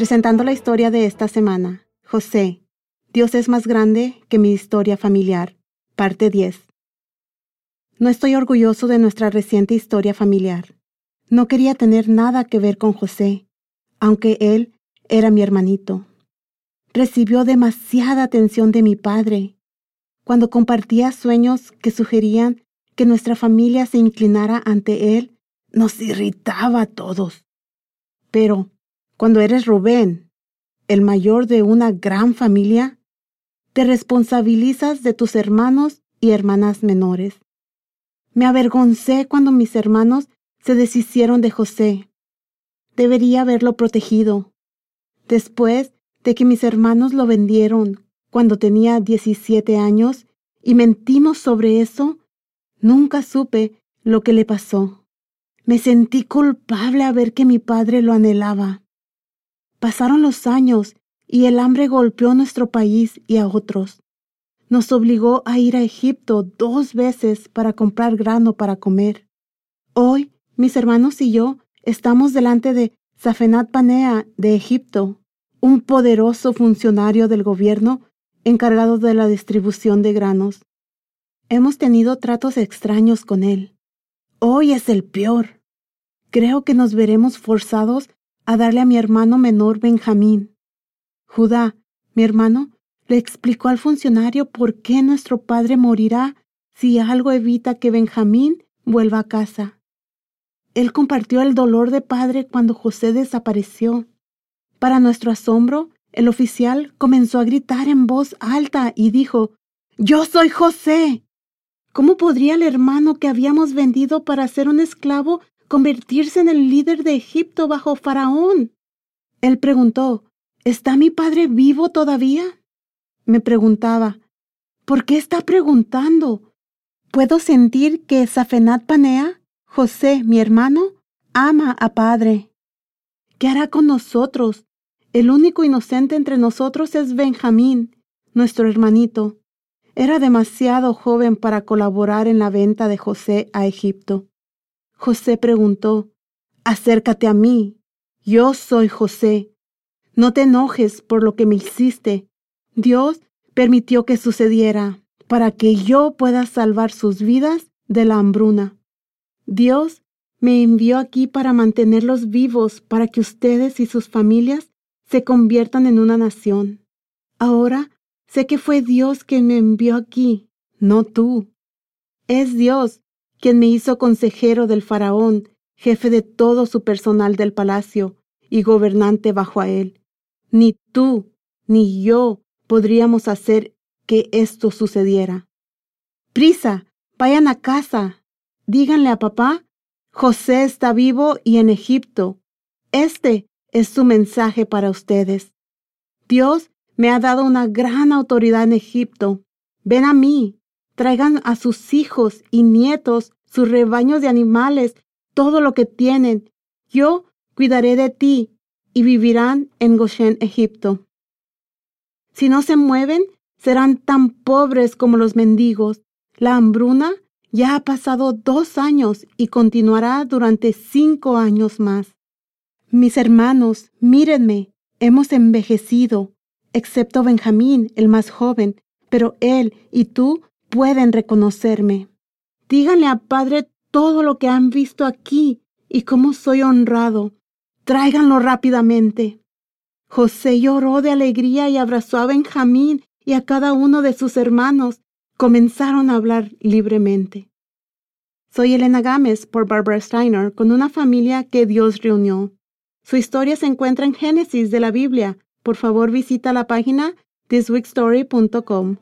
Presentando la historia de esta semana. José, Dios es más grande que mi historia familiar. Parte 10. No estoy orgulloso de nuestra reciente historia familiar. No quería tener nada que ver con José, aunque él era mi hermanito. Recibió demasiada atención de mi padre. Cuando compartía sueños que sugerían que nuestra familia se inclinara ante él, nos irritaba a todos. Pero cuando eres Rubén, el mayor de una gran familia, te responsabilizas de tus hermanos y hermanas menores. Me avergoncé cuando mis hermanos se deshicieron de José. Debería haberlo protegido. Después de que mis hermanos lo vendieron cuando tenía 17 años y mentimos sobre eso, nunca supe lo que le pasó. Me sentí culpable a ver que mi padre lo anhelaba. Pasaron los años y el hambre golpeó a nuestro país y a otros. Nos obligó a ir a Egipto dos veces para comprar grano para comer. Hoy, mis hermanos y yo estamos delante de Safenat Panea de Egipto, un poderoso funcionario del gobierno encargado de la distribución de granos. Hemos tenido tratos extraños con él. Hoy es el peor. Creo que nos veremos forzados a darle a mi hermano menor Benjamín. Judá, mi hermano, le explicó al funcionario por qué nuestro padre morirá si algo evita que Benjamín vuelva a casa. Él compartió el dolor de padre cuando José desapareció. Para nuestro asombro, el oficial comenzó a gritar en voz alta y dijo, Yo soy José. ¿Cómo podría el hermano que habíamos vendido para ser un esclavo convertirse en el líder de Egipto bajo Faraón? Él preguntó, ¿Está mi padre vivo todavía? Me preguntaba, ¿por qué está preguntando? Puedo sentir que Safenat Panea, José, mi hermano, ama a padre. ¿Qué hará con nosotros? El único inocente entre nosotros es Benjamín, nuestro hermanito. Era demasiado joven para colaborar en la venta de José a Egipto. José preguntó, Acércate a mí. Yo soy José. No te enojes por lo que me hiciste. Dios permitió que sucediera para que yo pueda salvar sus vidas de la hambruna. Dios me envió aquí para mantenerlos vivos, para que ustedes y sus familias se conviertan en una nación. Ahora sé que fue Dios quien me envió aquí, no tú. Es Dios quien me hizo consejero del faraón, jefe de todo su personal del palacio y gobernante bajo a él. Ni tú, ni yo podríamos hacer que esto sucediera. Prisa, vayan a casa. Díganle a papá, José está vivo y en Egipto. Este es su mensaje para ustedes. Dios me ha dado una gran autoridad en Egipto. Ven a mí, traigan a sus hijos y nietos, sus rebaños de animales, todo lo que tienen. Yo cuidaré de ti y vivirán en Goshen, Egipto. Si no se mueven, serán tan pobres como los mendigos. La hambruna ya ha pasado dos años y continuará durante cinco años más. Mis hermanos, mírenme, hemos envejecido, excepto Benjamín, el más joven, pero él y tú pueden reconocerme. Díganle a Padre todo lo que han visto aquí y cómo soy honrado. Tráiganlo rápidamente. José lloró de alegría y abrazó a Benjamín y a cada uno de sus hermanos. Comenzaron a hablar libremente. Soy Elena Gámez por Barbara Steiner con una familia que Dios reunió. Su historia se encuentra en Génesis de la Biblia. Por favor visita la página thisweekstory.com.